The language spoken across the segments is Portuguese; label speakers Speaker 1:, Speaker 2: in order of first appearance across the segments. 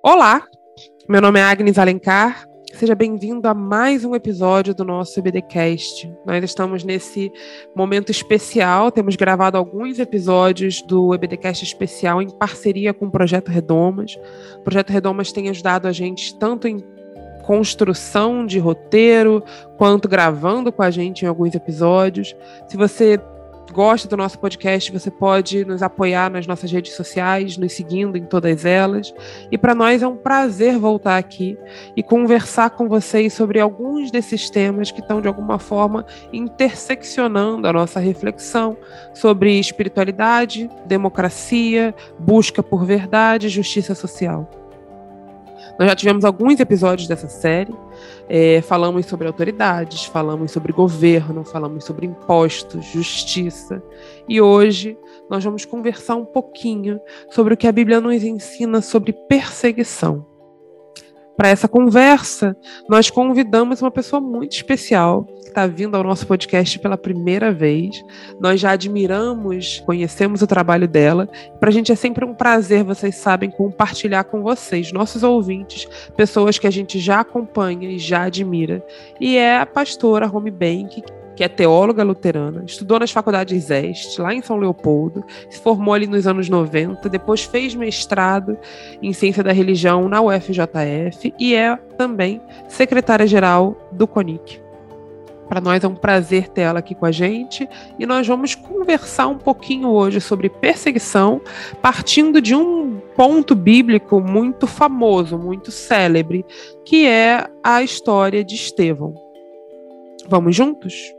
Speaker 1: Olá, meu nome é Agnes Alencar. Seja bem-vindo a mais um episódio do nosso EBDcast. Nós estamos nesse momento especial, temos gravado alguns episódios do EBDcast especial em parceria com o Projeto Redomas. O Projeto Redomas tem ajudado a gente tanto em construção de roteiro, quanto gravando com a gente em alguns episódios. Se você gosta do nosso podcast, você pode nos apoiar nas nossas redes sociais, nos seguindo em todas elas. E para nós é um prazer voltar aqui e conversar com vocês sobre alguns desses temas que estão, de alguma forma, interseccionando a nossa reflexão sobre espiritualidade, democracia, busca por verdade e justiça social. Nós já tivemos alguns episódios dessa série. É, falamos sobre autoridades, falamos sobre governo, falamos sobre impostos, justiça. E hoje nós vamos conversar um pouquinho sobre o que a Bíblia nos ensina sobre perseguição. Para essa conversa, nós convidamos uma pessoa muito especial que está vindo ao nosso podcast pela primeira vez. Nós já admiramos, conhecemos o trabalho dela. Para a gente é sempre um prazer, vocês sabem, compartilhar com vocês, nossos ouvintes, pessoas que a gente já acompanha e já admira. E é a pastora Romy Bank, que é teóloga luterana, estudou nas faculdades Este, lá em São Leopoldo, se formou ali nos anos 90, depois fez mestrado em ciência da religião na UFJF e é também secretária-geral do CONIC. Para nós é um prazer ter ela aqui com a gente e nós vamos conversar um pouquinho hoje sobre perseguição, partindo de um ponto bíblico muito famoso, muito célebre, que é a história de Estevão. Vamos juntos?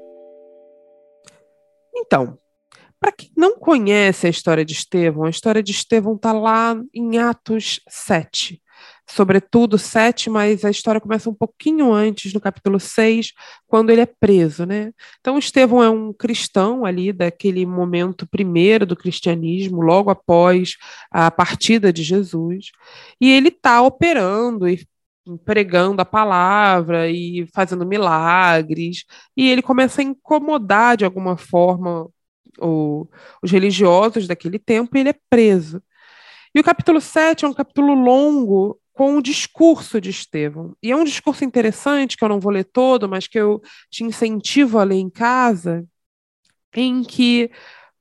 Speaker 1: Então, para quem não conhece a história de Estevão, a história de Estevão está lá em Atos 7. Sobretudo 7, mas a história começa um pouquinho antes, no capítulo 6, quando ele é preso. Né? Então, Estevão é um cristão ali daquele momento primeiro do cristianismo, logo após a partida de Jesus, e ele está operando e pregando a palavra e fazendo milagres, e ele começa a incomodar de alguma forma o, os religiosos daquele tempo e ele é preso. E o capítulo 7 é um capítulo longo com o discurso de Estevão. E é um discurso interessante, que eu não vou ler todo, mas que eu te incentivo a ler em casa, em que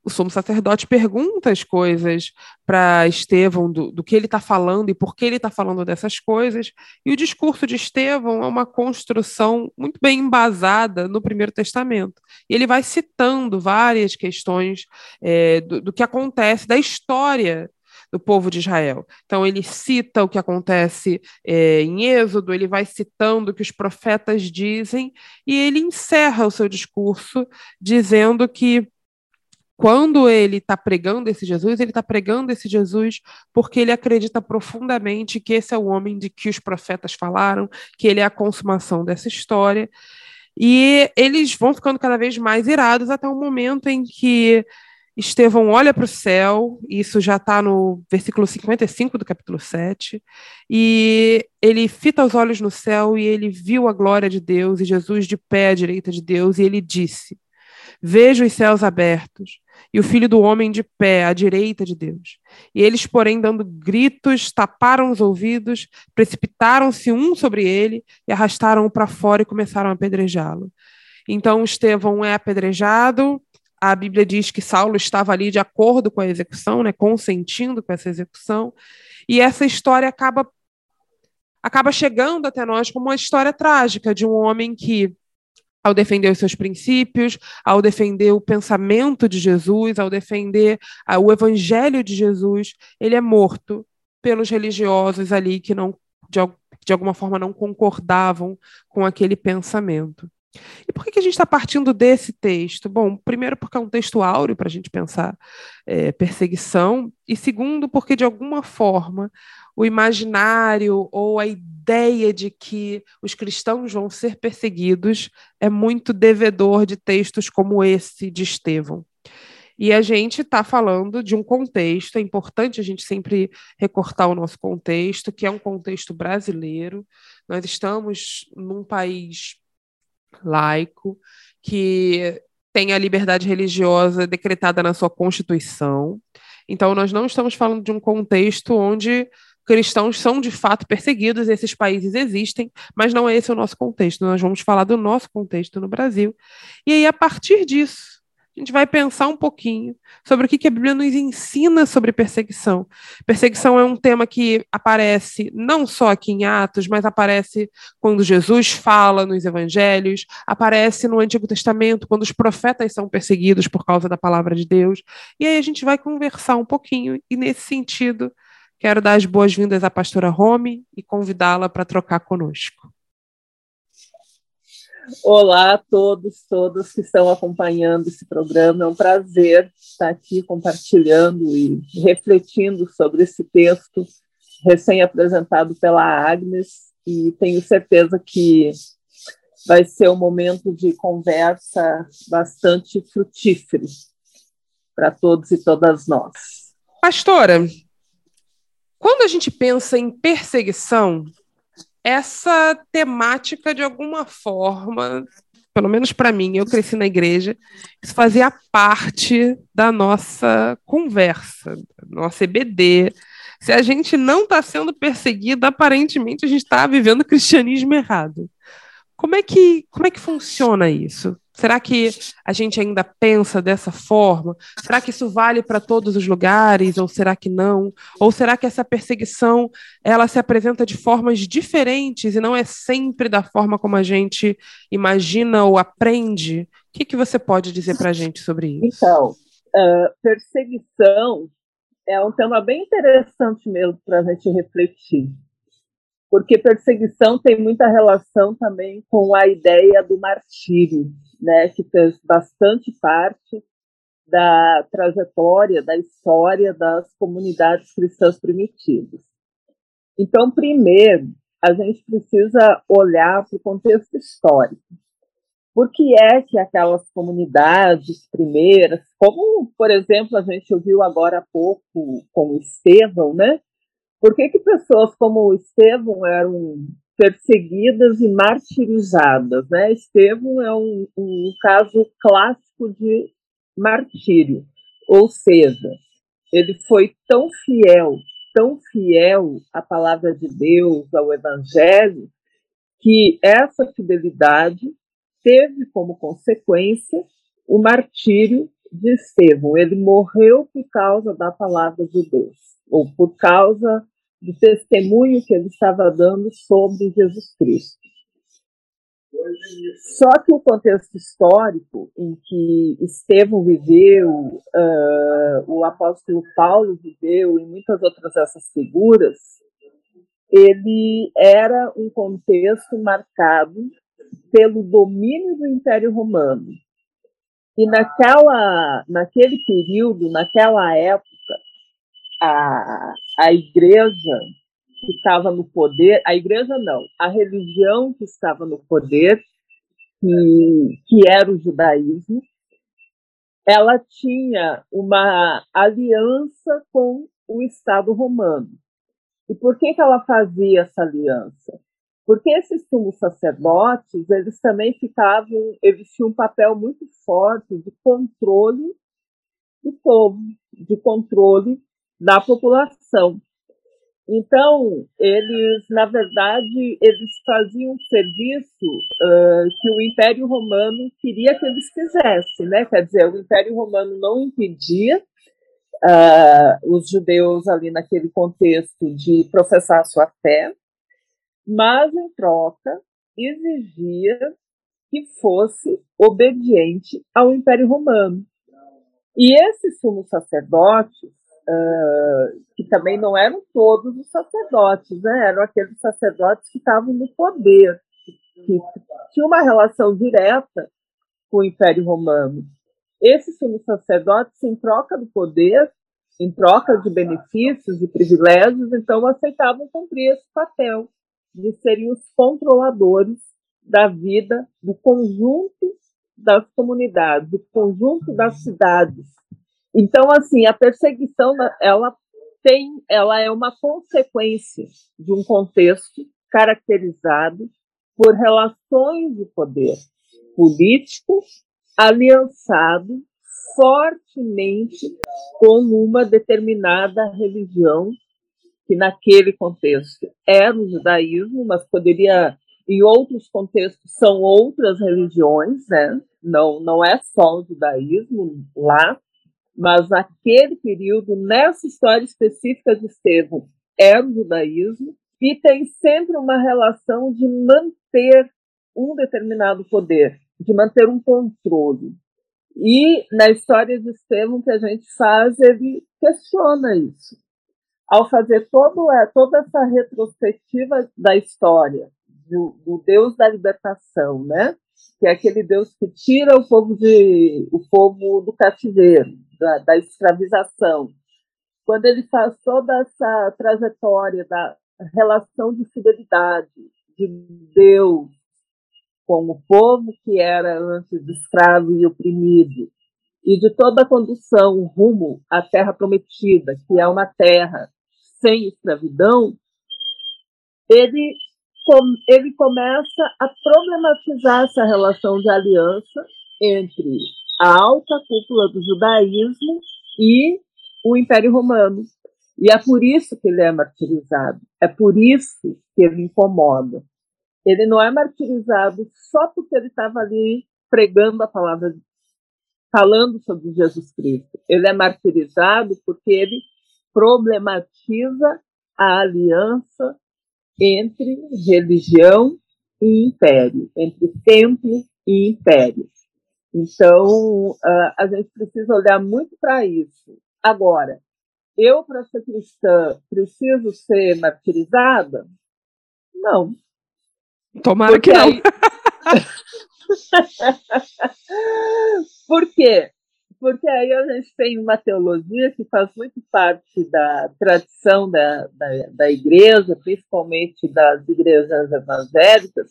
Speaker 1: o sumo sacerdote pergunta as coisas para Estevão do, do, que ele está falando e por que ele está falando dessas coisas. E o discurso de Estevão é uma construção muito bem embasada no Primeiro Testamento. E ele vai citando várias questões é, do, do que acontece, da história do povo de Israel. Então, ele cita o que acontece é, em Êxodo, ele vai citando o que os profetas dizem, e ele encerra o seu discurso dizendo que quando ele está pregando esse Jesus, ele está pregando esse Jesus porque ele acredita profundamente que esse é o homem de que os profetas falaram, que ele é a consumação dessa história. E eles vão ficando cada vez mais irados até o momento em que Estevão olha para o céu, isso já está no versículo 55 do capítulo 7, e ele fita os olhos no céu e ele viu a glória de Deus e Jesus de pé à direita de Deus, e ele disse: Vejo os céus abertos e o filho do homem de pé à direita de Deus. E eles, porém, dando gritos, taparam os ouvidos, precipitaram-se um sobre ele e arrastaram-o para fora e começaram a apedrejá-lo. Então Estevão é apedrejado. A Bíblia diz que Saulo estava ali de acordo com a execução, né, consentindo com essa execução. E essa história acaba acaba chegando até nós como uma história trágica de um homem que ao defender os seus princípios, ao defender o pensamento de Jesus, ao defender o evangelho de Jesus, ele é morto pelos religiosos ali que não de, de alguma forma não concordavam com aquele pensamento. E por que, que a gente está partindo desse texto? Bom, primeiro, porque é um texto áureo para a gente pensar é, perseguição, e segundo, porque de alguma forma o imaginário ou a ideia de que os cristãos vão ser perseguidos é muito devedor de textos como esse de Estevão. E a gente está falando de um contexto, é importante a gente sempre recortar o nosso contexto, que é um contexto brasileiro. Nós estamos num país laico que tem a liberdade religiosa decretada na sua Constituição. Então, nós não estamos falando de um contexto onde cristãos são de fato perseguidos, esses países existem, mas não é esse o nosso contexto. Nós vamos falar do nosso contexto no Brasil. E aí, a partir disso, a gente vai pensar um pouquinho sobre o que a Bíblia nos ensina sobre perseguição. Perseguição é um tema que aparece não só aqui em Atos, mas aparece quando Jesus fala nos evangelhos, aparece no Antigo Testamento, quando os profetas são perseguidos por causa da palavra de Deus. E aí a gente vai conversar um pouquinho, e nesse sentido, quero dar as boas-vindas à pastora Rome e convidá-la para trocar conosco.
Speaker 2: Olá a todos, todos que estão acompanhando esse programa. É um prazer estar aqui compartilhando e refletindo sobre esse texto recém-apresentado pela Agnes e tenho certeza que vai ser um momento de conversa bastante frutífero para todos e todas nós.
Speaker 1: Pastora, quando a gente pensa em perseguição, essa temática, de alguma forma, pelo menos para mim, eu cresci na igreja, isso fazia parte da nossa conversa, nossa EBD. Se a gente não está sendo perseguido, aparentemente a gente está vivendo o cristianismo errado. Como é que, como é que funciona isso? Será que a gente ainda pensa dessa forma? Será que isso vale para todos os lugares ou será que não? Ou será que essa perseguição ela se apresenta de formas diferentes e não é sempre da forma como a gente imagina ou aprende? O que, que você pode dizer para a gente sobre isso?
Speaker 2: Então, uh, perseguição é um tema bem interessante mesmo para a gente refletir porque perseguição tem muita relação também com a ideia do martírio, né, que fez bastante parte da trajetória, da história das comunidades cristãs primitivas. Então, primeiro, a gente precisa olhar para o contexto histórico. Por que é que aquelas comunidades primeiras, como, por exemplo, a gente ouviu agora há pouco com Estevão, né? Por que, que pessoas como Estevão eram perseguidas e martirizadas? Né? Estevão é um, um caso clássico de martírio, ou seja, ele foi tão fiel, tão fiel à palavra de Deus, ao Evangelho, que essa fidelidade teve como consequência o martírio de Estevão. Ele morreu por causa da palavra de Deus, ou por causa do testemunho que ele estava dando sobre Jesus Cristo. Só que o contexto histórico em que Estevão viveu, uh, o apóstolo Paulo viveu e muitas outras dessas figuras, ele era um contexto marcado pelo domínio do Império Romano. E naquela, naquele período, naquela época, a, a igreja que estava no poder, a igreja não, a religião que estava no poder, que, que era o judaísmo, ela tinha uma aliança com o Estado romano. E por que, que ela fazia essa aliança? Porque esses sumos sacerdotes, eles também ficavam, eles tinham um papel muito forte de controle do povo, de controle da população. Então, eles, na verdade, eles faziam um serviço uh, que o Império Romano queria que eles fizessem, né? Quer dizer, o Império Romano não impedia uh, os judeus ali naquele contexto de professar sua fé, mas, em troca, exigia que fosse obediente ao Império Romano. E esses sumos sacerdotes, uh, que também não eram todos os sacerdotes, né? eram aqueles sacerdotes que estavam no poder, que tinham uma relação direta com o Império Romano. Esses sumos sacerdotes, em troca do poder, em troca de benefícios e privilégios, então aceitavam cumprir esse papel de serem os controladores da vida do conjunto das comunidades, do conjunto das cidades, então, assim, a perseguição, ela tem, ela é uma consequência de um contexto caracterizado por relações de poder político aliançado fortemente com uma determinada religião que naquele contexto era o judaísmo, mas poderia, em outros contextos, são outras religiões, né? Não, não é só o judaísmo lá, mas naquele período, nessa história específica de Estevão, era o judaísmo, e tem sempre uma relação de manter um determinado poder, de manter um controle. E na história de Estevão que a gente faz, ele questiona isso. Ao fazer todo, é, toda essa retrospectiva da história, do, do, Deus da libertação, né? que é aquele Deus que tira o povo, de, o povo do cativeiro, da, da escravização. Quando ele faz toda essa trajetória da relação de fidelidade de Deus com o povo que era antes escravo e oprimido, e de toda a condução rumo à terra prometida, que é uma terra sem escravidão, ele, ele começa a problematizar essa relação de aliança entre a alta cúpula do judaísmo e o Império Romano. E é por isso que ele é martirizado, é por isso que ele incomoda. Ele não é martirizado só porque ele estava ali pregando a palavra, falando sobre Jesus Cristo. Ele é martirizado porque ele problematiza a aliança entre religião e império, entre templo e império. Então, a gente precisa olhar muito para isso. Agora, eu, para ser cristã, preciso ser martirizada? Não,
Speaker 1: Tomara Porque que não. Aí...
Speaker 2: Por quê? Porque aí a gente tem uma teologia que faz muito parte da tradição da, da, da igreja, principalmente das igrejas evangélicas,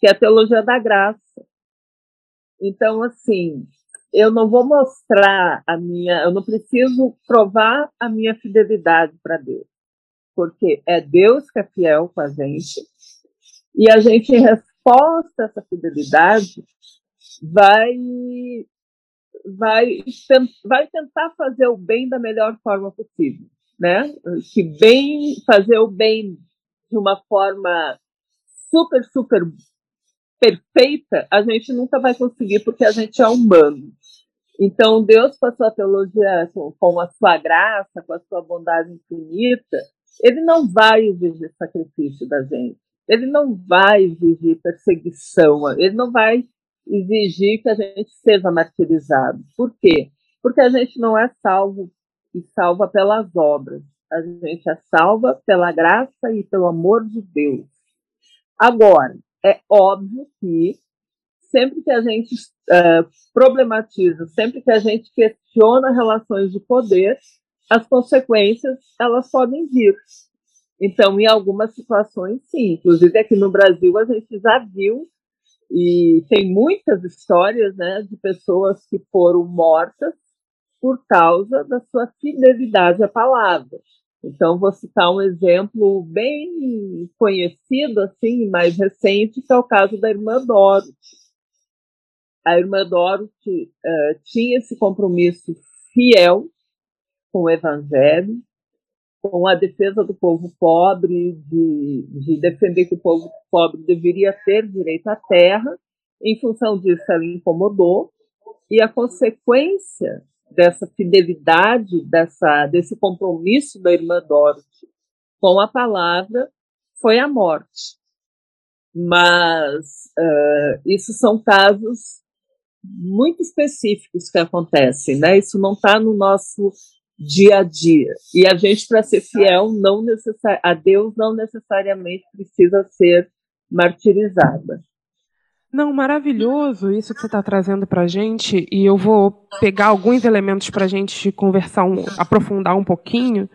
Speaker 2: que é a teologia da graça. Então, assim, eu não vou mostrar a minha, eu não preciso provar a minha fidelidade para Deus, porque é Deus que é fiel com a gente, e a gente, em resposta a essa fidelidade, vai, vai, vai tentar fazer o bem da melhor forma possível. Né? Que bem fazer o bem de uma forma super, super perfeita, a gente nunca vai conseguir porque a gente é humano. Então, Deus, com a sua teologia, com a sua graça, com a sua bondade infinita, ele não vai exigir sacrifício da gente ele não vai exigir perseguição, ele não vai exigir que a gente seja martirizado. Por quê? Porque a gente não é salvo e salva pelas obras. A gente é salva pela graça e pelo amor de Deus. Agora, é óbvio que sempre que a gente uh, problematiza, sempre que a gente questiona relações de poder, as consequências elas podem vir. Então, em algumas situações, sim. Inclusive, aqui no Brasil, a gente já viu, e tem muitas histórias né, de pessoas que foram mortas por causa da sua fidelidade à palavra. Então, vou citar um exemplo bem conhecido, assim, mais recente, que é o caso da irmã Dorothy. A irmã Dorothy uh, tinha esse compromisso fiel com o evangelho, com a defesa do povo pobre, de, de defender que o povo pobre deveria ter direito à terra. Em função disso, ela incomodou, e a consequência dessa fidelidade, dessa, desse compromisso da irmã Dorothy com a palavra foi a morte. Mas uh, isso são casos muito específicos que acontecem, né? Isso não está no nosso dia a dia. E a gente, para ser fiel não necessari a Deus, não necessariamente precisa ser martirizada.
Speaker 1: Não, maravilhoso isso que você está trazendo para a gente, e eu vou pegar alguns elementos para a gente conversar, um, aprofundar um pouquinho,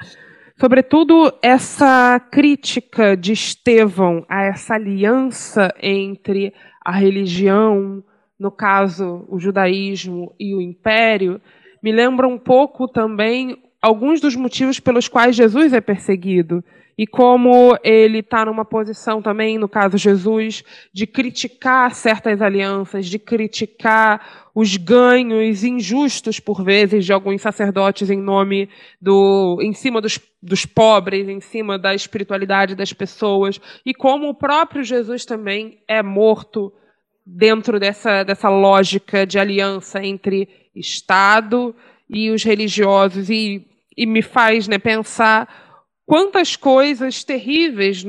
Speaker 1: sobretudo essa crítica de Estevão a essa aliança entre a religião, no caso o judaísmo e o império, me lembra um pouco também alguns dos motivos pelos quais Jesus é perseguido e como ele está numa posição também, no caso Jesus, de criticar certas alianças, de criticar os ganhos injustos por vezes de alguns sacerdotes em nome do, em cima dos, dos pobres, em cima da espiritualidade das pessoas, e como o próprio Jesus também é morto dentro dessa, dessa lógica de aliança entre Estado e os religiosos, e, e me faz né, pensar quantas coisas terríveis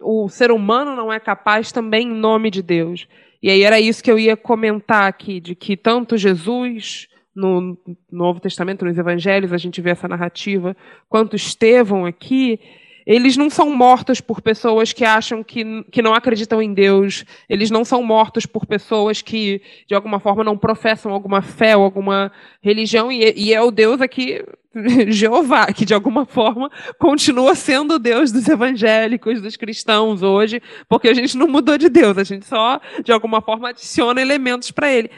Speaker 1: o ser humano não é capaz também em nome de Deus. E aí era isso que eu ia comentar aqui, de que tanto Jesus no Novo Testamento, nos Evangelhos, a gente vê essa narrativa, quanto Estevão aqui, eles não são mortos por pessoas que acham que, que não acreditam em Deus, eles não são mortos por pessoas que, de alguma forma, não professam alguma fé ou alguma religião, e, e é o Deus aqui, Jeová, que de alguma forma continua sendo Deus dos evangélicos, dos cristãos hoje, porque a gente não mudou de Deus, a gente só, de alguma forma, adiciona elementos para ele.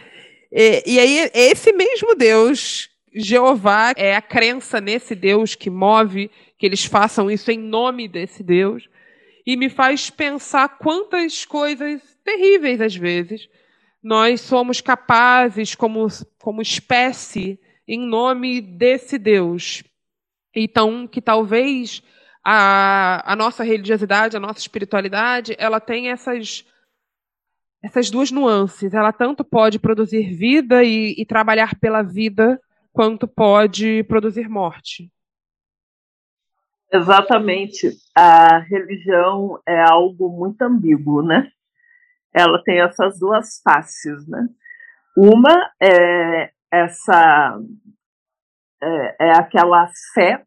Speaker 1: E, e aí, esse mesmo Deus, Jeová, é a crença nesse Deus que move, que eles façam isso em nome desse Deus, e me faz pensar quantas coisas terríveis, às vezes, nós somos capazes, como, como espécie, em nome desse Deus. Então, que talvez a, a nossa religiosidade, a nossa espiritualidade, ela tem essas essas duas nuances. Ela tanto pode produzir vida e, e trabalhar pela vida, quanto pode produzir morte.
Speaker 2: Exatamente. A religião é algo muito ambíguo, né? Ela tem essas duas faces, né? Uma é essa é, é aquela fé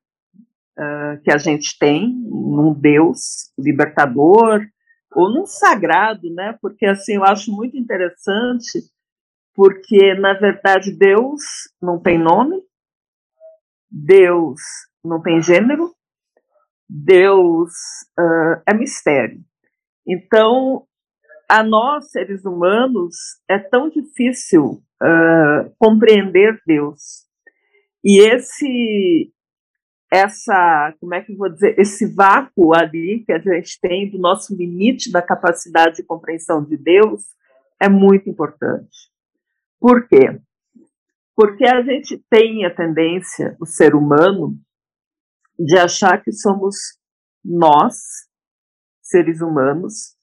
Speaker 2: uh, que a gente tem num Deus libertador, ou num sagrado, né? Porque assim eu acho muito interessante, porque na verdade Deus não tem nome, Deus não tem gênero, Deus uh, é mistério. Então, a nós seres humanos é tão difícil uh, compreender Deus. E esse essa, como é que eu vou dizer, esse vácuo ali que a gente tem do nosso limite da capacidade de compreensão de Deus é muito importante. Por quê? Porque a gente tem a tendência, o ser humano, de achar que somos nós, seres humanos,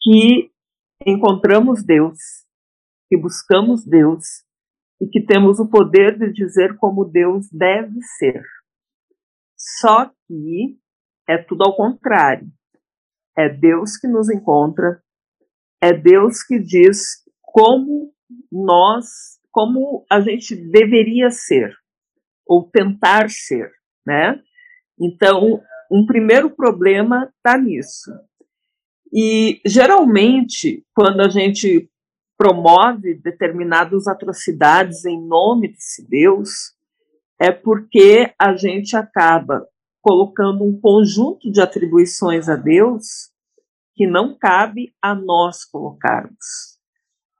Speaker 2: que encontramos Deus, que buscamos Deus e que temos o poder de dizer como Deus deve ser. Só que é tudo ao contrário. É Deus que nos encontra, é Deus que diz como nós, como a gente deveria ser, ou tentar ser, né? Então, um primeiro problema está nisso. E, geralmente, quando a gente promove determinadas atrocidades em nome desse Deus, é porque a gente acaba colocando um conjunto de atribuições a Deus que não cabe a nós colocarmos.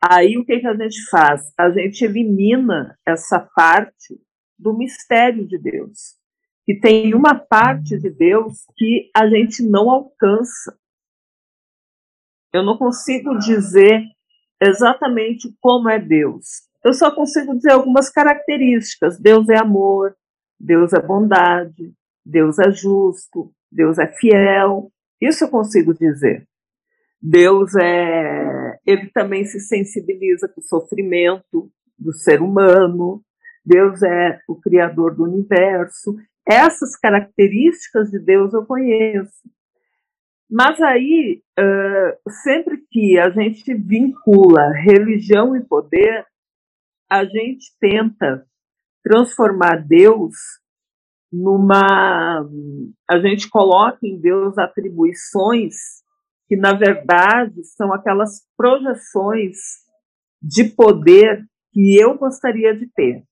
Speaker 2: Aí o que, que a gente faz? A gente elimina essa parte do mistério de Deus. E tem uma parte de Deus que a gente não alcança. Eu não consigo dizer exatamente como é Deus, eu só consigo dizer algumas características. Deus é amor, Deus é bondade, Deus é justo, Deus é fiel. Isso eu consigo dizer. Deus é. Ele também se sensibiliza com o sofrimento do ser humano. Deus é o criador do universo. Essas características de Deus eu conheço. Mas aí, uh, sempre que a gente vincula religião e poder, a gente tenta transformar Deus numa. A gente coloca em Deus atribuições que, na verdade, são aquelas projeções de poder que eu gostaria de ter.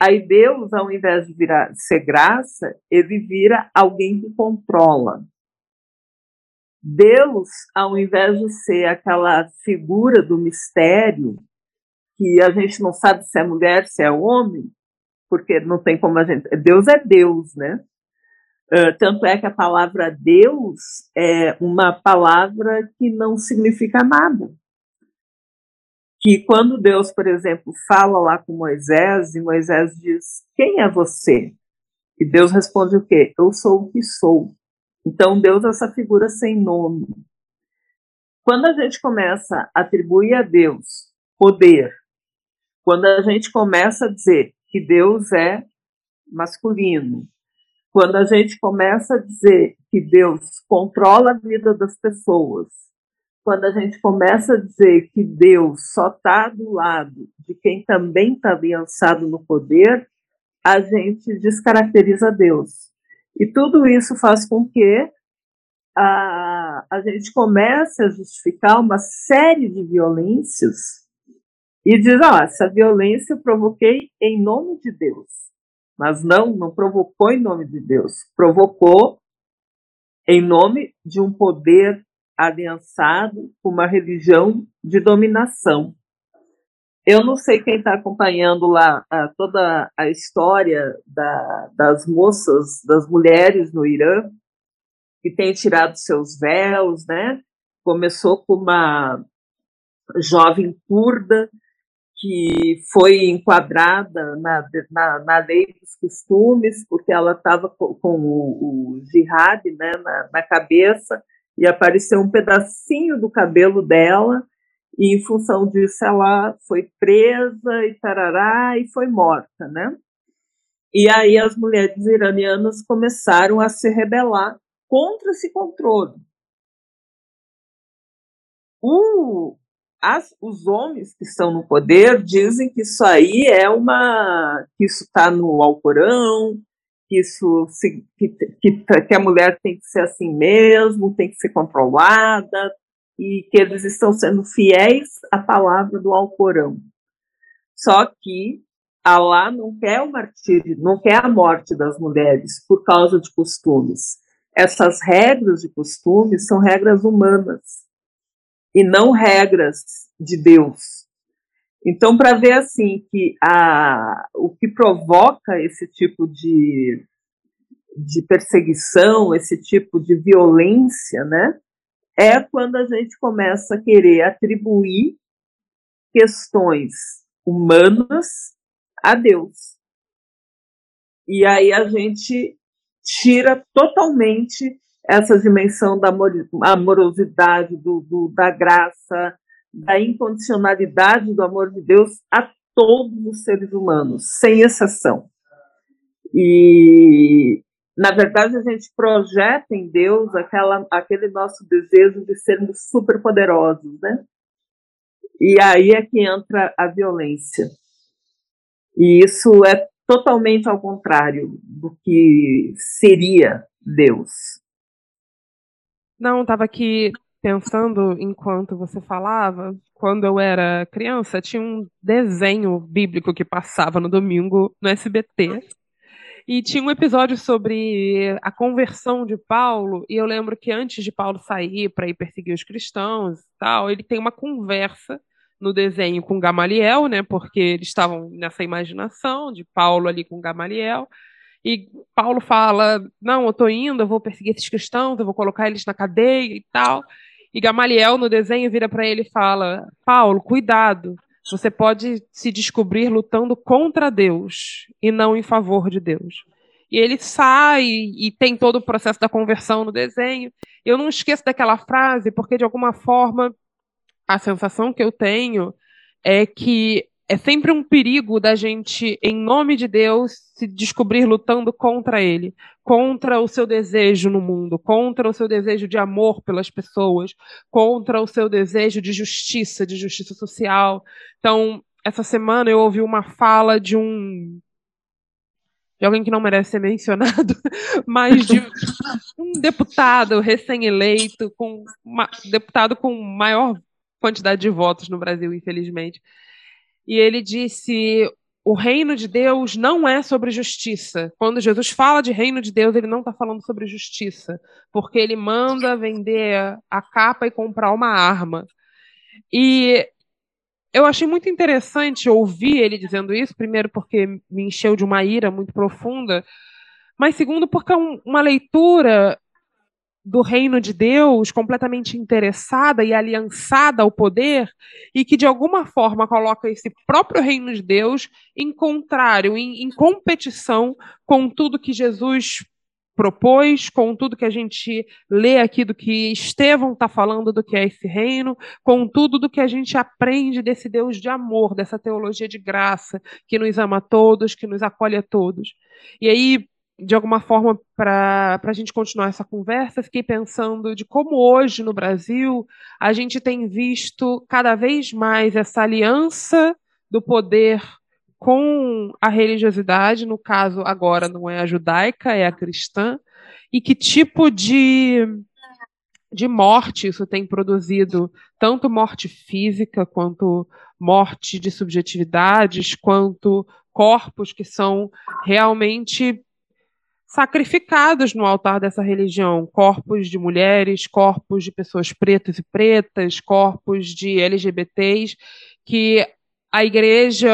Speaker 2: Aí Deus, ao invés de virar, ser graça, ele vira alguém que controla. Deus, ao invés de ser aquela figura do mistério, que a gente não sabe se é mulher, se é homem, porque não tem como a gente. Deus é Deus, né? Uh, tanto é que a palavra Deus é uma palavra que não significa nada. Que quando Deus, por exemplo, fala lá com Moisés, e Moisés diz: Quem é você? E Deus responde o quê? Eu sou o que sou. Então, Deus é essa figura sem nome. Quando a gente começa a atribuir a Deus poder, quando a gente começa a dizer que Deus é masculino, quando a gente começa a dizer que Deus controla a vida das pessoas, quando a gente começa a dizer que Deus só está do lado de quem também está aliançado no poder, a gente descaracteriza Deus. E tudo isso faz com que a, a gente comece a justificar uma série de violências e diz, ah, essa violência eu provoquei em nome de Deus. Mas não, não provocou em nome de Deus. Provocou em nome de um poder aliançado com uma religião de dominação. Eu não sei quem está acompanhando lá a, toda a história da, das moças, das mulheres no Irã, que têm tirado seus véus, né? Começou com uma jovem curda que foi enquadrada na, na, na lei dos costumes, porque ela estava com, com, o, o jihad né, na, na cabeça, e apareceu um pedacinho do cabelo dela, e em função disso ela foi presa e tarará e foi morta, né? E aí as mulheres iranianas começaram a se rebelar contra esse controle. O, as, os homens que estão no poder dizem que isso aí é uma. que isso está no Alcorão, que isso que, que, que a mulher tem que ser assim mesmo, tem que ser controlada, e que eles estão sendo fiéis à palavra do Alcorão. Só que Alá não quer o martírio, não quer a morte das mulheres por causa de costumes. Essas regras de costumes são regras humanas e não regras de Deus. Então, para ver assim que a, o que provoca esse tipo de, de perseguição, esse tipo de violência, né, é quando a gente começa a querer atribuir questões humanas a Deus. E aí a gente tira totalmente essa dimensão da amorosidade, do, do, da graça, da incondicionalidade do amor de Deus a todos os seres humanos, sem exceção. E na verdade, a gente projeta em Deus aquela, aquele nosso desejo de sermos superpoderosos, né? E aí é que entra a violência. E isso é totalmente ao contrário do que seria Deus.
Speaker 1: Não, estava aqui pensando enquanto você falava. Quando eu era criança, tinha um desenho bíblico que passava no domingo no SBT e tinha um episódio sobre a conversão de Paulo, e eu lembro que antes de Paulo sair para ir perseguir os cristãos e tal, ele tem uma conversa no desenho com Gamaliel, né? Porque eles estavam nessa imaginação de Paulo ali com Gamaliel. E Paulo fala: Não, eu tô indo, eu vou perseguir esses cristãos, eu vou colocar eles na cadeia e tal. E Gamaliel no desenho vira para ele e fala: Paulo, cuidado, você pode se descobrir lutando contra Deus e não em favor de Deus. E ele sai e tem todo o processo da conversão no desenho. Eu não esqueço daquela frase, porque de alguma forma a sensação que eu tenho é que é sempre um perigo da gente, em nome de Deus, se descobrir lutando contra ele, contra o seu desejo no mundo, contra o seu desejo de amor pelas pessoas, contra o seu desejo de justiça, de justiça social. Então, essa semana eu ouvi uma fala de um de alguém que não merece ser mencionado, mas de um deputado recém-eleito, com uma, deputado com maior quantidade de votos no Brasil, infelizmente, e ele disse: o reino de Deus não é sobre justiça. Quando Jesus fala de reino de Deus, ele não está falando sobre justiça, porque ele manda vender a capa e comprar uma arma. E eu achei muito interessante ouvir ele dizendo isso, primeiro porque me encheu de uma ira muito profunda, mas segundo porque é um, uma leitura do reino de Deus, completamente interessada e aliançada ao poder, e que de alguma forma coloca esse próprio reino de Deus em contrário, em, em competição com tudo que Jesus propôs, com tudo que a gente lê aqui do que Estevão está falando do que é esse reino, com tudo do que a gente aprende desse Deus de amor, dessa teologia de graça, que nos ama a todos, que nos acolhe a todos. E aí, de alguma forma, para a gente continuar essa conversa, fiquei pensando de como hoje no Brasil a gente tem visto cada vez mais essa aliança do poder com a religiosidade, no caso agora não é a judaica, é a cristã, e que tipo de, de morte isso tem produzido, tanto morte física quanto morte de subjetividades, quanto corpos que são realmente sacrificados no altar dessa religião, corpos de mulheres, corpos de pessoas pretas e pretas, corpos de LGBTs, que a igreja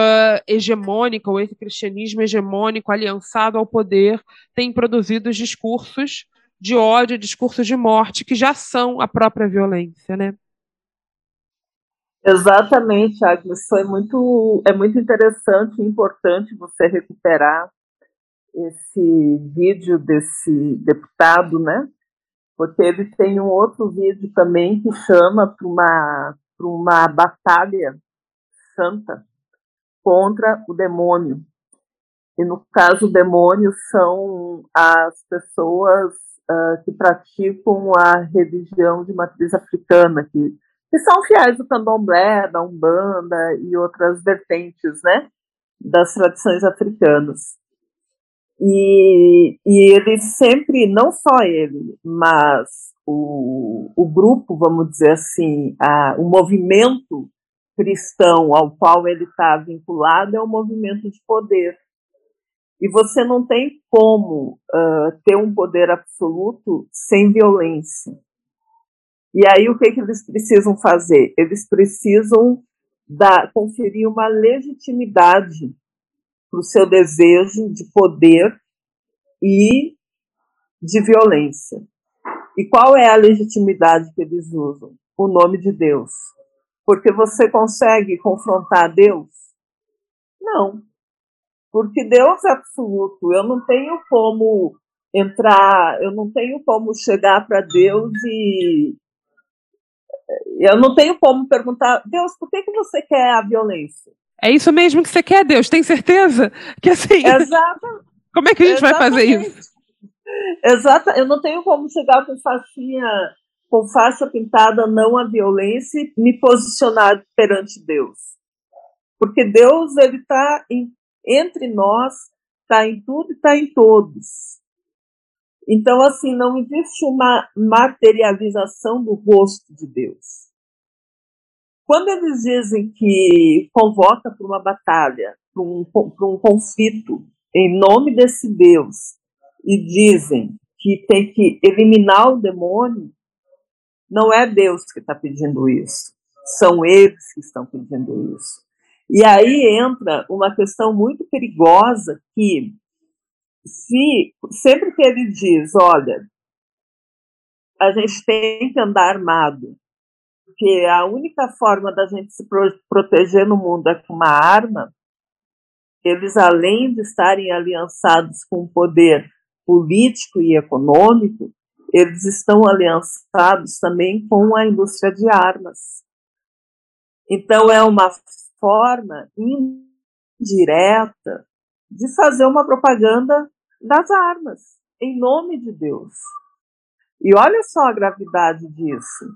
Speaker 1: hegemônica, ou esse cristianismo hegemônico aliançado ao poder, tem produzido discursos de ódio, discursos de morte, que já são a própria violência, né?
Speaker 2: Exatamente, Agnes. Foi muito, é muito interessante e importante você recuperar esse vídeo desse deputado, né? Porque ele tem um outro vídeo também que chama para uma, uma batalha santa contra o demônio. E no caso, o demônio são as pessoas uh, que praticam a religião de matriz africana, que, que são fiéis do candomblé, da umbanda e outras vertentes, né? Das tradições africanas. E, e ele sempre, não só ele, mas o, o grupo, vamos dizer assim, a, o movimento cristão ao qual ele está vinculado é o movimento de poder. E você não tem como uh, ter um poder absoluto sem violência. E aí o que, que eles precisam fazer? Eles precisam conferir uma legitimidade para o seu desejo de poder e de violência. E qual é a legitimidade que eles usam? O nome de Deus. Porque você consegue confrontar Deus? Não. Porque Deus é absoluto. Eu não tenho como entrar, eu não tenho como chegar para Deus e eu não tenho como perguntar, Deus, por que, que você quer a violência?
Speaker 1: É isso mesmo que você quer, Deus, tem certeza? Que assim.
Speaker 2: Exato.
Speaker 1: Como é que a gente Exatamente. vai fazer isso?
Speaker 2: Exato. Eu não tenho como chegar com faixinha, com faixa pintada não à violência e me posicionar perante Deus. Porque Deus ele está entre nós, está em tudo e está em todos. Então, assim, não existe uma materialização do rosto de Deus. Quando eles dizem que convoca para uma batalha, para um, um conflito, em nome desse Deus, e dizem que tem que eliminar o demônio, não é Deus que está pedindo isso, são eles que estão pedindo isso. E aí entra uma questão muito perigosa que se sempre que ele diz, olha, a gente tem que andar armado, porque a única forma da gente se proteger no mundo é com uma arma, eles, além de estarem aliançados com o poder político e econômico, eles estão aliançados também com a indústria de armas. Então, é uma forma indireta de fazer uma propaganda das armas, em nome de Deus. E olha só a gravidade disso.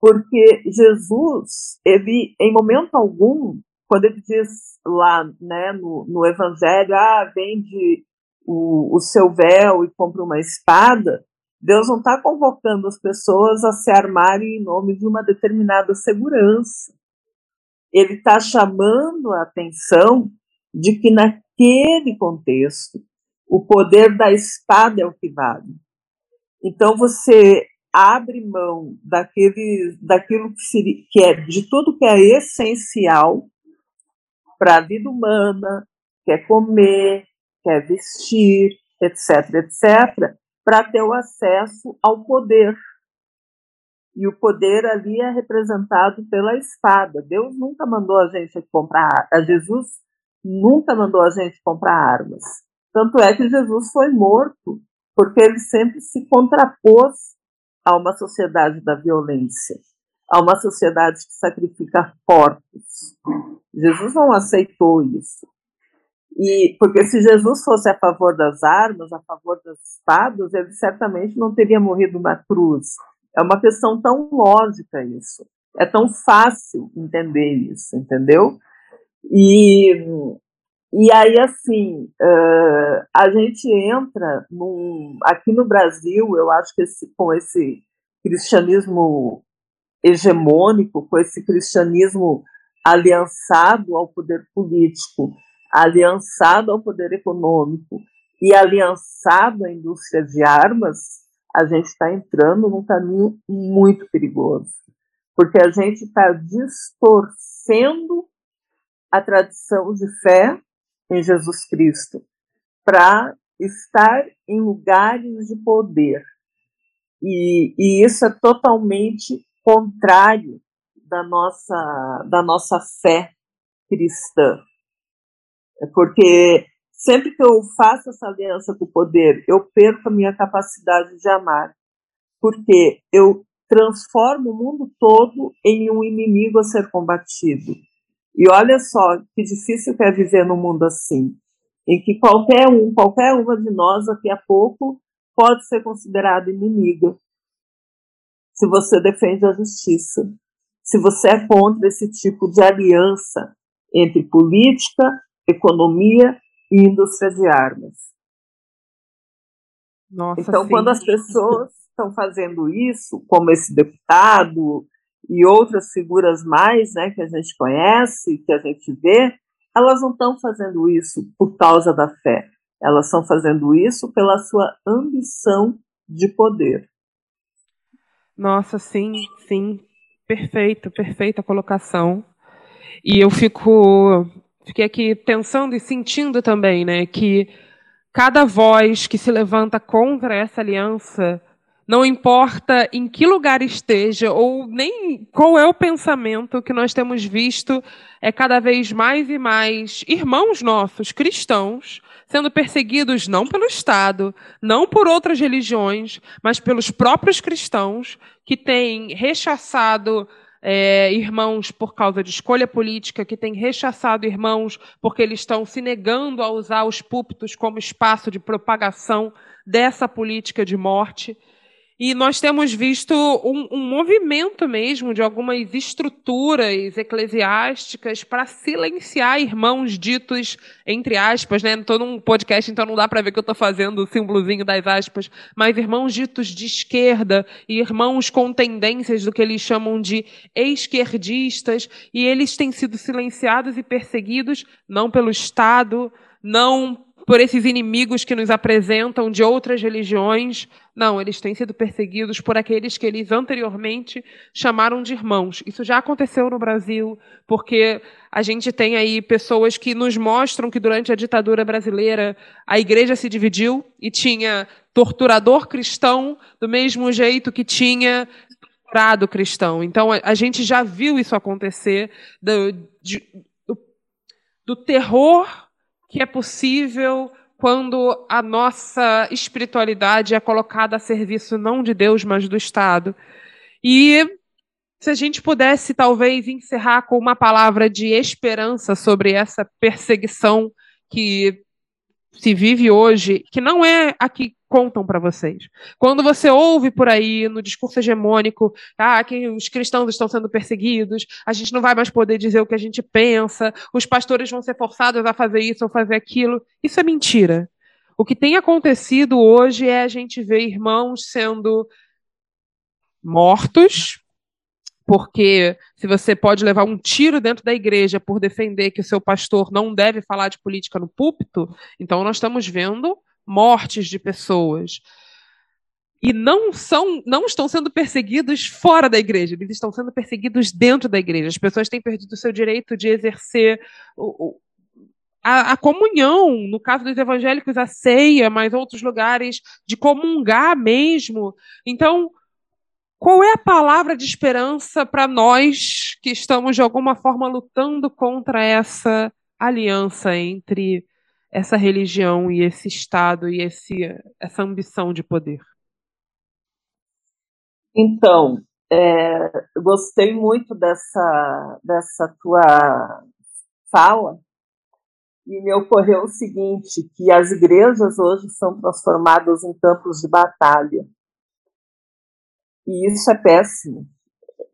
Speaker 2: Porque Jesus, ele, em momento algum, quando ele diz lá né, no, no Evangelho, ah, vende o, o seu véu e compra uma espada, Deus não está convocando as pessoas a se armarem em nome de uma determinada segurança. Ele está chamando a atenção de que naquele contexto o poder da espada é o que vale. Então você abre mão daquele, daquilo que, seria, que é de tudo que é essencial para a vida humana, quer comer, quer vestir, etc, etc, para ter o acesso ao poder. E o poder ali é representado pela espada. Deus nunca mandou a gente comprar, a Jesus nunca mandou a gente comprar armas. Tanto é que Jesus foi morto, porque ele sempre se contrapôs a uma sociedade da violência, a uma sociedade que sacrifica corpos. Jesus não aceitou isso. E porque se Jesus fosse a favor das armas, a favor das espadas, ele certamente não teria morrido na cruz. É uma questão tão lógica isso. É tão fácil entender isso, entendeu? E, e aí, assim, uh, a gente entra num, aqui no Brasil, eu acho que esse, com esse cristianismo hegemônico, com esse cristianismo aliançado ao poder político, aliançado ao poder econômico e aliançado à indústria de armas, a gente está entrando num caminho muito perigoso, porque a gente está distorcendo a tradição de fé em Jesus Cristo para estar em lugares de poder. E, e, isso é totalmente contrário da nossa, da nossa fé cristã. É porque sempre que eu faço essa aliança com o poder, eu perco a minha capacidade de amar. Porque eu transformo o mundo todo em um inimigo a ser combatido. E olha só que difícil que é viver num mundo assim, em que qualquer um, qualquer uma de nós, daqui a pouco, pode ser considerado inimigo. Se você defende a justiça, se você é contra esse tipo de aliança entre política, economia e indústria de armas. Nossa, então, sim. quando as pessoas estão fazendo isso, como esse deputado e outras figuras mais né, que a gente conhece, que a gente vê, elas não estão fazendo isso por causa da fé. Elas estão fazendo isso pela sua ambição de poder.
Speaker 1: Nossa, sim, sim. Perfeito, perfeita colocação. E eu fico Fiquei aqui pensando e sentindo também, né, que cada voz que se levanta contra essa aliança, não importa em que lugar esteja ou nem qual é o pensamento que nós temos visto, é cada vez mais e mais irmãos nossos, cristãos, sendo perseguidos não pelo Estado, não por outras religiões, mas pelos próprios cristãos que têm rechaçado é, irmãos por causa de escolha política, que têm rechaçado irmãos porque eles estão se negando a usar os púlpitos como espaço de propagação dessa política de morte. E nós temos visto um, um, movimento mesmo de algumas estruturas eclesiásticas para silenciar irmãos ditos, entre aspas, né? Estou num podcast, então não dá para ver que eu estou fazendo o símbolozinho das aspas, mas irmãos ditos de esquerda e irmãos com tendências do que eles chamam de esquerdistas, e eles têm sido silenciados e perseguidos não pelo Estado, não por esses inimigos que nos apresentam de outras religiões. Não, eles têm sido perseguidos por aqueles que eles anteriormente chamaram de irmãos. Isso já aconteceu no Brasil, porque a gente tem aí pessoas que nos mostram que durante a ditadura brasileira a igreja se dividiu e tinha torturador cristão do mesmo jeito que tinha torturado cristão. Então a, gente já viu isso acontecer do, de, do, do terror que é possível quando a nossa espiritualidade é colocada a serviço não de Deus, mas do Estado. E se a gente pudesse talvez encerrar com uma palavra de esperança sobre essa perseguição que se vive hoje, que não é a que contam para vocês. Quando você ouve por aí no discurso hegemônico ah, que os cristãos estão sendo perseguidos, a gente não vai mais poder dizer o que a gente pensa, os pastores vão ser forçados a fazer isso ou fazer aquilo, isso é mentira. O que tem acontecido hoje é a gente ver irmãos sendo mortos porque se você pode levar um tiro dentro da igreja por defender que o seu pastor não deve falar de política no púlpito, então nós estamos vendo mortes de pessoas. E não são, não estão sendo perseguidos fora da igreja, eles estão sendo perseguidos dentro da igreja. As pessoas têm perdido o seu direito de exercer o, a, a, comunhão, no caso dos evangélicos, a ceia, mas outros lugares de comungar mesmo. Então, qual é a palavra de esperança para nós que estamos, de alguma forma, lutando contra essa aliança entre essa religião e esse Estado e esse, essa ambição de poder?
Speaker 2: Então, é, gostei muito dessa, dessa tua fala, e me ocorreu o seguinte, que as igrejas hoje são transformadas em campos de batalha. E isso é péssimo.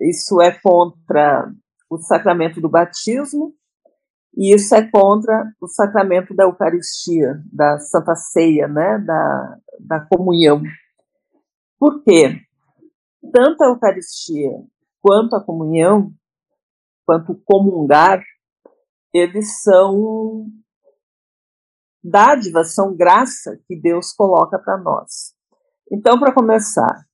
Speaker 2: Isso é contra o sacramento do batismo e isso é contra o sacramento da Eucaristia, da Santa Ceia, né, da, da comunhão. Por quê? Tanto a Eucaristia quanto a comunhão, quanto comungar, eles são dádivas, são graça que Deus coloca para nós. Então, para começar,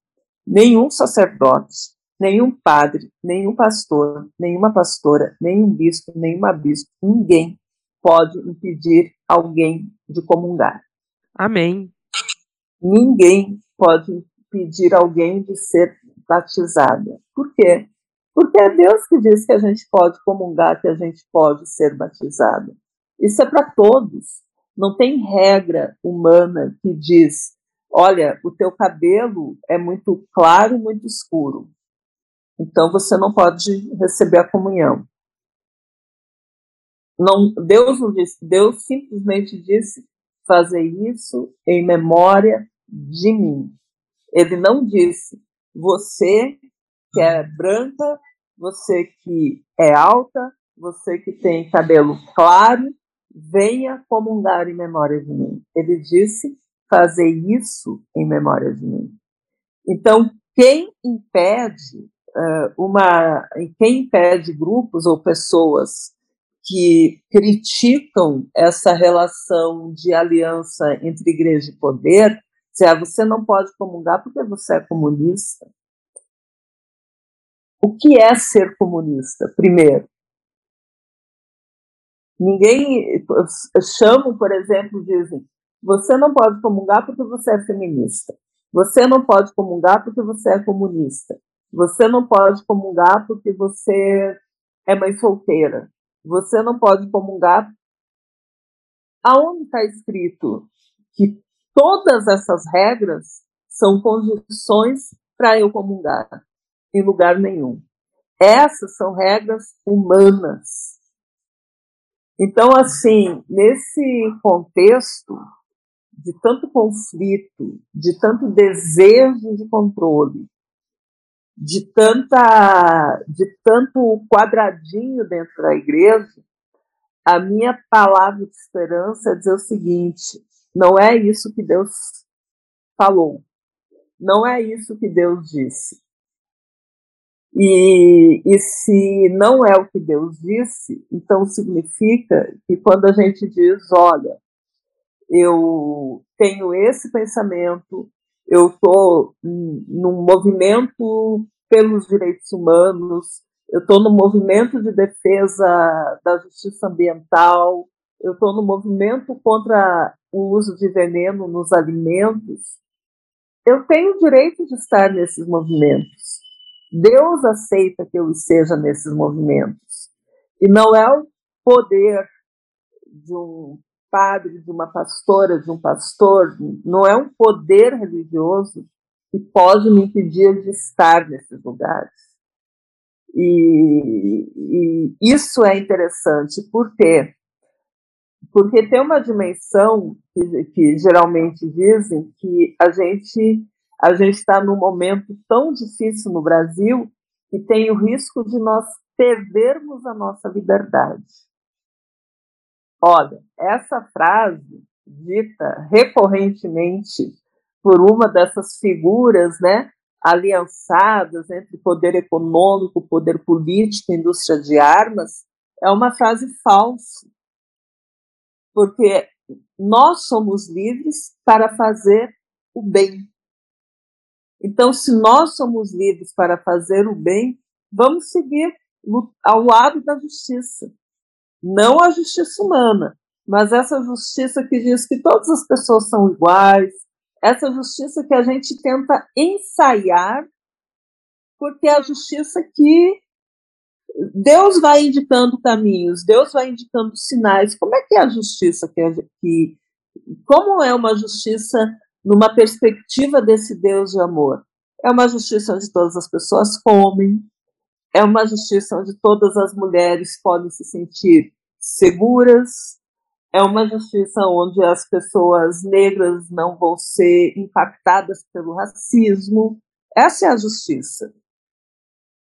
Speaker 2: nenhum sacerdote, nenhum padre, nenhum pastor, nenhuma pastora, nenhum bispo, nenhuma bispo, ninguém pode impedir alguém de comungar.
Speaker 1: Amém.
Speaker 2: Ninguém pode impedir alguém de ser batizada. Por quê? Porque é Deus que diz que a gente pode comungar, que a gente pode ser batizado. Isso é para todos. Não tem regra humana que diz: olha, o teu cabelo é muito claro, muito escuro. Então você não pode receber a comunhão. Não, Deus não disse, Deus simplesmente disse fazer isso em memória de mim. Ele não disse você que é branca, você que é alta, você que tem cabelo claro, venha comungar em memória de mim. Ele disse fazer isso em memória de mim. Então, quem impede uh, uma, quem impede grupos ou pessoas que criticam essa relação de aliança entre igreja e poder, se ah, você não pode comungar porque você é comunista. O que é ser comunista? Primeiro, Ninguém chama, por exemplo, dizem: você não pode comungar porque você é feminista. Você não pode comungar porque você é comunista. Você não pode comungar porque você é mãe solteira. Você não pode comungar. Aonde está escrito que todas essas regras são condições para eu comungar? Em lugar nenhum. Essas são regras humanas então, assim, nesse contexto de tanto conflito, de tanto desejo de controle, de tanta, de tanto quadradinho dentro da igreja, a minha palavra de esperança é dizer o seguinte: não é isso que Deus falou, não é isso que Deus disse. E, e se não é o que Deus disse, então significa que quando a gente diz, olha, eu tenho esse pensamento, eu estou num movimento pelos direitos humanos, eu estou no movimento de defesa da justiça ambiental, eu estou no movimento contra o uso de veneno nos alimentos, eu tenho o direito de estar nesses movimentos. Deus aceita que eu esteja nesses movimentos. E não é o poder de um padre, de uma pastora, de um pastor, não é um poder religioso que pode me impedir de estar nesses lugares. E, e isso é interessante, por quê? Porque tem uma dimensão que, que geralmente dizem que a gente a gente está num momento tão difícil no Brasil que tem o risco de nós perdermos a nossa liberdade. Olha, essa frase dita recorrentemente por uma dessas figuras, né, aliançadas entre poder econômico, poder político, indústria de armas, é uma frase falsa. Porque nós somos livres para fazer o bem. Então, se nós somos livres para fazer o bem, vamos seguir ao lado da justiça. Não a justiça humana, mas essa justiça que diz que todas as pessoas são iguais, essa justiça que a gente tenta ensaiar, porque é a justiça que Deus vai indicando caminhos, Deus vai indicando sinais. Como é que é a justiça que, que como é uma justiça numa perspectiva desse Deus de amor? É uma justiça onde todas as pessoas comem, é uma justiça onde todas as mulheres podem se sentir seguras, é uma justiça onde as pessoas negras não vão ser impactadas pelo racismo. Essa é a justiça.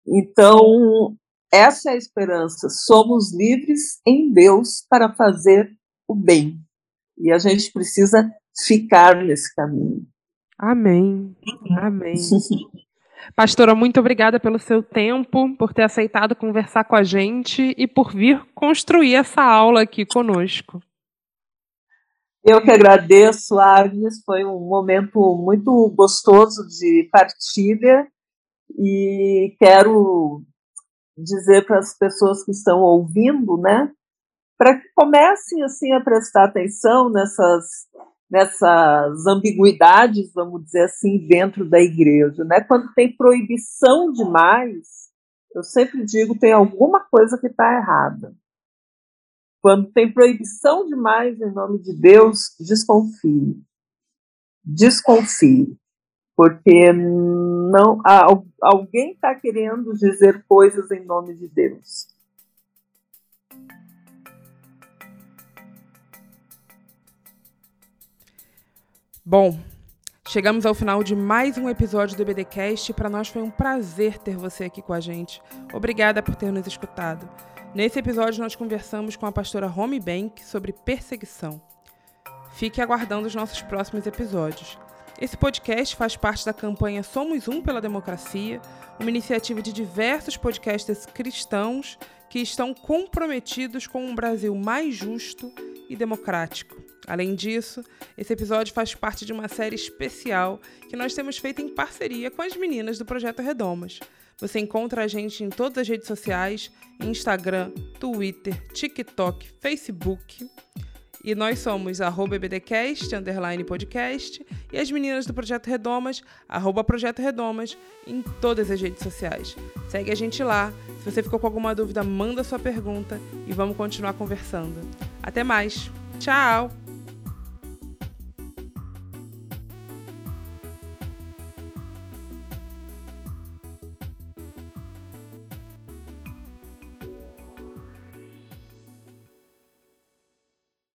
Speaker 2: Então, essa é a esperança. Somos livres em Deus para fazer o bem. E a gente precisa ficar nesse caminho.
Speaker 1: Amém. Amém. Pastora, muito obrigada pelo seu tempo, por ter aceitado conversar com a gente e por vir construir essa aula aqui conosco.
Speaker 2: Eu que agradeço, Agnes. Foi um momento muito gostoso de partilha e quero dizer para as pessoas que estão ouvindo, né, para que comecem assim a prestar atenção nessas nessas ambiguidades, vamos dizer assim, dentro da igreja, né? Quando tem proibição demais, eu sempre digo tem alguma coisa que está errada. Quando tem proibição demais em nome de Deus, desconfie. Desconfie porque não alguém está querendo dizer coisas em nome de Deus.
Speaker 1: Bom, chegamos ao final de mais um episódio do BDcast. Para nós foi um prazer ter você aqui com a gente. Obrigada por ter nos escutado. Nesse episódio nós conversamos com a pastora Romy Bank sobre perseguição. Fique aguardando os nossos próximos episódios. Esse podcast faz parte da campanha Somos Um pela Democracia, uma iniciativa de diversos podcasters cristãos que estão comprometidos com um Brasil mais justo e democrático. Além disso, esse episódio faz parte de uma série especial que nós temos feito em parceria com as meninas do Projeto Redomas. Você encontra a gente em todas as redes sociais: Instagram, Twitter, TikTok, Facebook. E nós somos arroba BDcast, underline podcast, e as meninas do Projeto Redomas, arroba Projeto Redomas, em todas as redes sociais. Segue a gente lá. Se você ficou com alguma dúvida, manda sua pergunta e vamos continuar conversando. Até mais. Tchau!